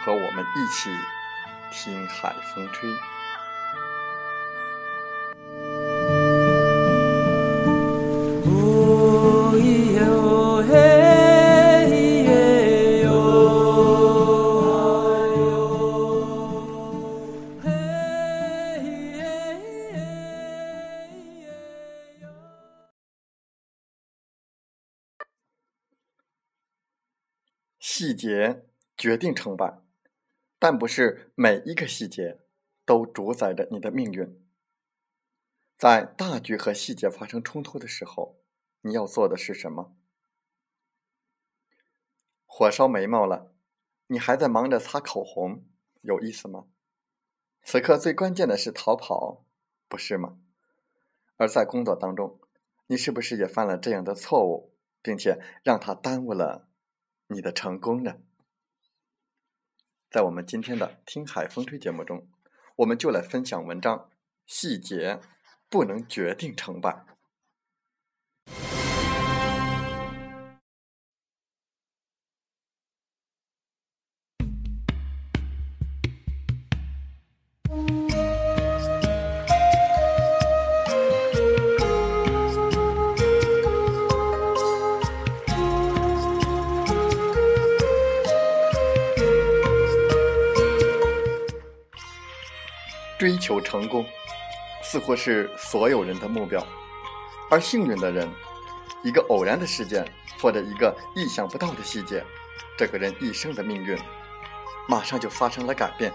和我们一起听海风吹。细节决定成败。但不是每一个细节都主宰着你的命运。在大局和细节发生冲突的时候，你要做的是什么？火烧眉毛了，你还在忙着擦口红，有意思吗？此刻最关键的是逃跑，不是吗？而在工作当中，你是不是也犯了这样的错误，并且让他耽误了你的成功呢？在我们今天的《听海风吹》节目中，我们就来分享文章：细节不能决定成败。追求成功，似乎是所有人的目标。而幸运的人，一个偶然的事件或者一个意想不到的细节，这个人一生的命运马上就发生了改变。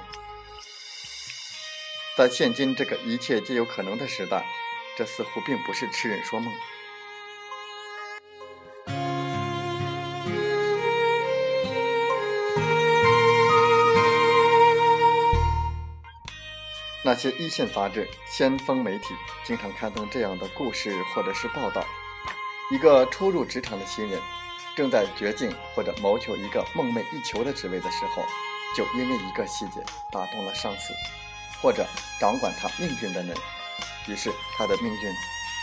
在现今这个一切皆有可能的时代，这似乎并不是痴人说梦。那些一线杂志、先锋媒体经常刊登这样的故事或者是报道：一个初入职场的新人，正在绝境或者谋求一个梦寐以求的职位的时候，就因为一个细节打动了上司，或者掌管他命运的人，于是他的命运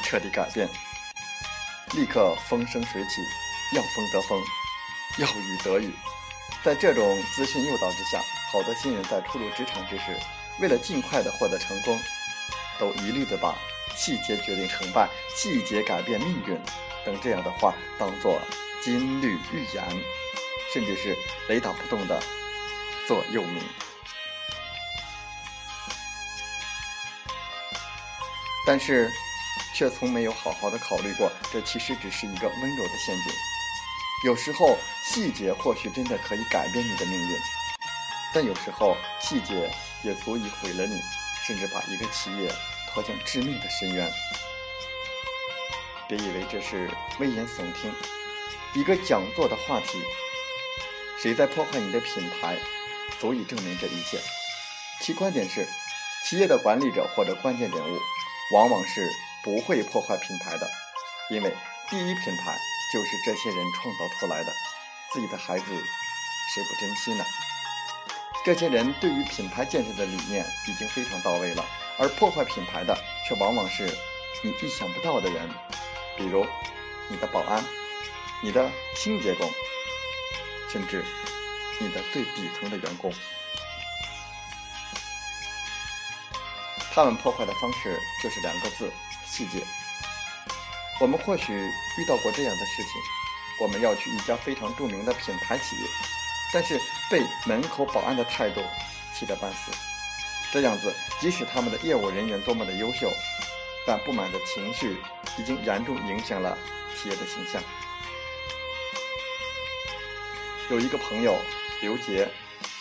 彻底改变，立刻风生水起，要风得风，要雨得雨。在这种资讯诱导之下，好多新人在初入职场之时。为了尽快的获得成功，都一律的把“细节决定成败”“细节改变命运”等这样的话当做金律预言，甚至是雷打不动的座右铭，但是却从没有好好的考虑过，这其实只是一个温柔的陷阱。有时候细节或许真的可以改变你的命运，但有时候细节。也足以毁了你，甚至把一个企业拖向致命的深渊。别以为这是危言耸听，一个讲座的话题，谁在破坏你的品牌，足以证明这一切。其观点是，企业的管理者或者关键人物，往往是不会破坏品牌的，因为第一品牌就是这些人创造出来的。自己的孩子，谁不珍惜呢？这些人对于品牌建设的理念已经非常到位了，而破坏品牌的却往往是你意想不到的人，比如你的保安、你的清洁工，甚至你的最底层的员工。他们破坏的方式就是两个字：细节。我们或许遇到过这样的事情：我们要去一家非常著名的品牌企业，但是被门口保安的态度气得半死。这样子，即使他们的业务人员多么的优秀，但不满的情绪已经严重影响了企业的形象。有一个朋友刘杰，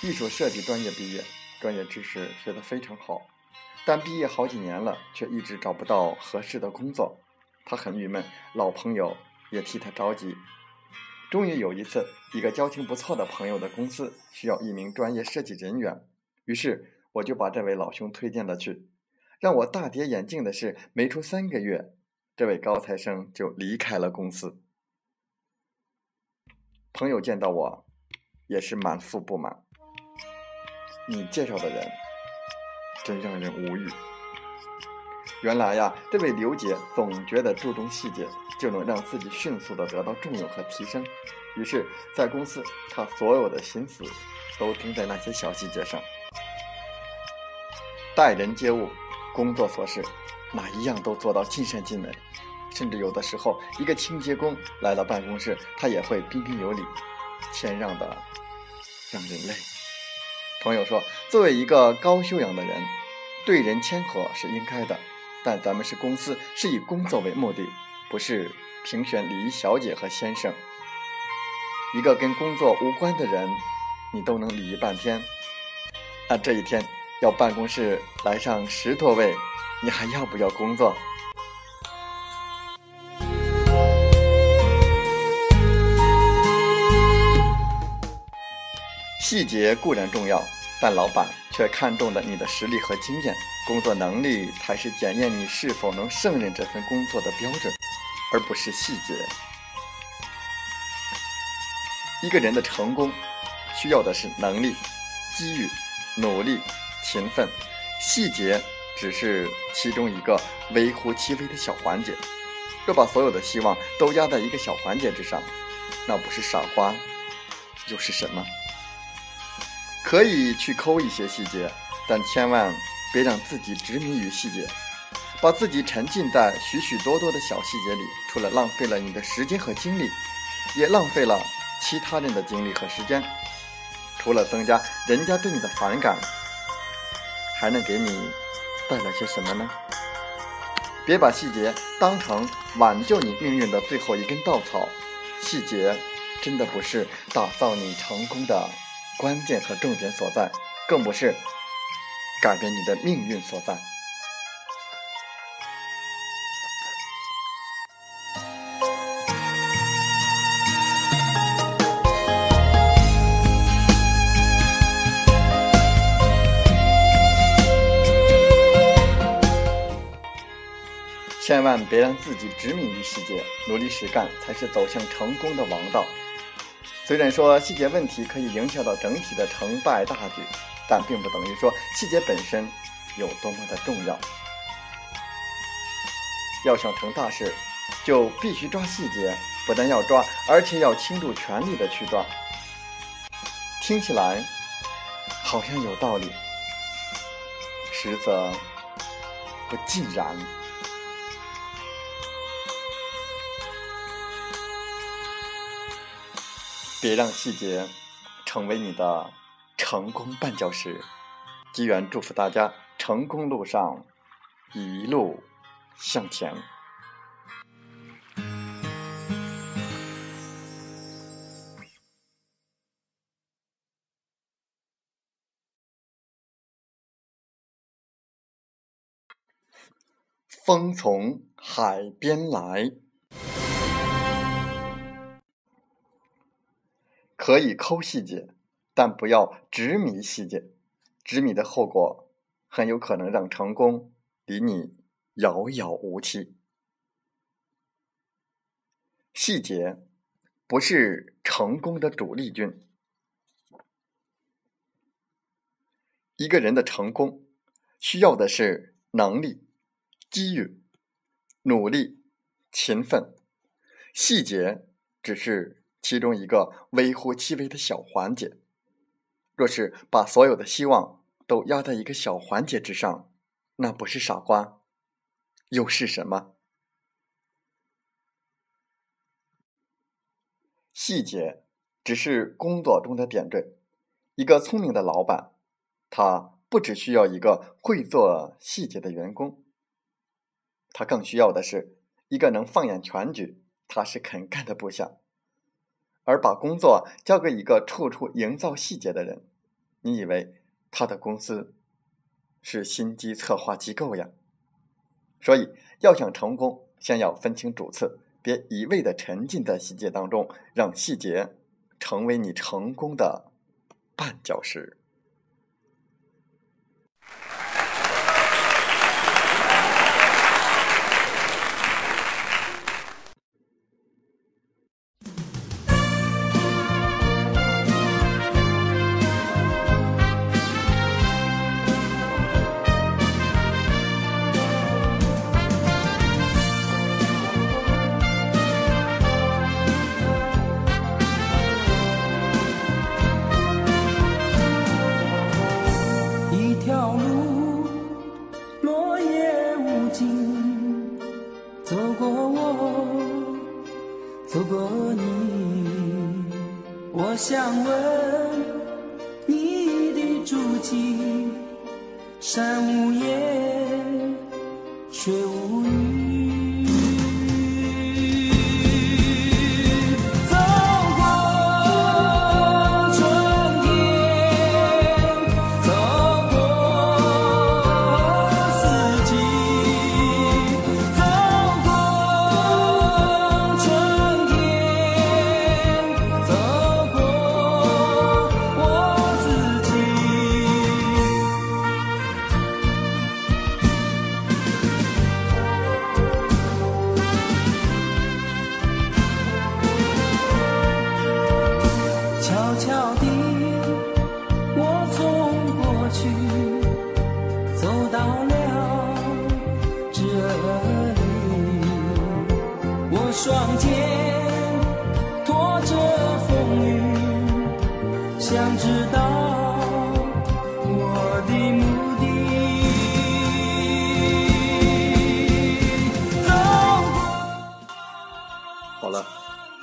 艺术设计专业毕业，专业知识学得非常好，但毕业好几年了，却一直找不到合适的工作。他很郁闷，老朋友也替他着急。终于有一次，一个交情不错的朋友的公司需要一名专业设计人员，于是我就把这位老兄推荐了去。让我大跌眼镜的是，没出三个月，这位高材生就离开了公司。朋友见到我，也是满腹不满。你介绍的人，真让人无语。原来呀，这位刘姐总觉得注重细节就能让自己迅速的得到重用和提升，于是，在公司，他所有的心思都盯在那些小细节上。待人接物、工作琐事，哪一样都做到尽善尽美，甚至有的时候，一个清洁工来到办公室，他也会彬彬有礼、谦让的，让人累。朋友说，作为一个高修养的人，对人谦和是应该的。但咱们是公司，是以工作为目的，不是评选礼仪小姐和先生。一个跟工作无关的人，你都能礼仪半天，那这一天要办公室来上十多位，你还要不要工作？细节固然重要，但老板却看重了你的实力和经验。工作能力才是检验你是否能胜任这份工作的标准，而不是细节。一个人的成功，需要的是能力、机遇、努力、勤奋，细节只是其中一个微乎其微的小环节。若把所有的希望都压在一个小环节之上，那不是傻瓜，又是什么？可以去抠一些细节，但千万。别让自己执迷于细节，把自己沉浸在许许多多的小细节里，除了浪费了你的时间和精力，也浪费了其他人的精力和时间。除了增加人家对你的反感，还能给你带来些什么呢？别把细节当成挽救你命运的最后一根稻草，细节真的不是打造你成功的关键和重点所在，更不是。改变你的命运所在。千万别让自己执迷于细节，努力实干才是走向成功的王道。虽然说细节问题可以影响到整体的成败大局。但并不等于说细节本身有多么的重要。要想成大事，就必须抓细节，不但要抓，而且要倾注全力的去抓。听起来好像有道理，实则不尽然。别让细节成为你的。成功绊脚石，机缘祝福大家成功路上一路向前。风从海边来，可以抠细节。但不要执迷细节，执迷的后果很有可能让成功离你遥遥无期。细节不是成功的主力军。一个人的成功需要的是能力、机遇、努力、勤奋，细节只是其中一个微乎其微的小环节。若是把所有的希望都压在一个小环节之上，那不是傻瓜，又是什么？细节只是工作中的点缀。一个聪明的老板，他不只需要一个会做细节的员工，他更需要的是一个能放眼全局、踏实肯干的部下。而把工作交给一个处处营造细节的人，你以为他的公司是心机策划机构呀？所以，要想成功，先要分清主次，别一味的沉浸在细节当中，让细节成为你成功的绊脚石。你的足迹，山无言，水无语。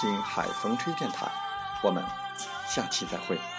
听海风吹电台”。我们下期再会。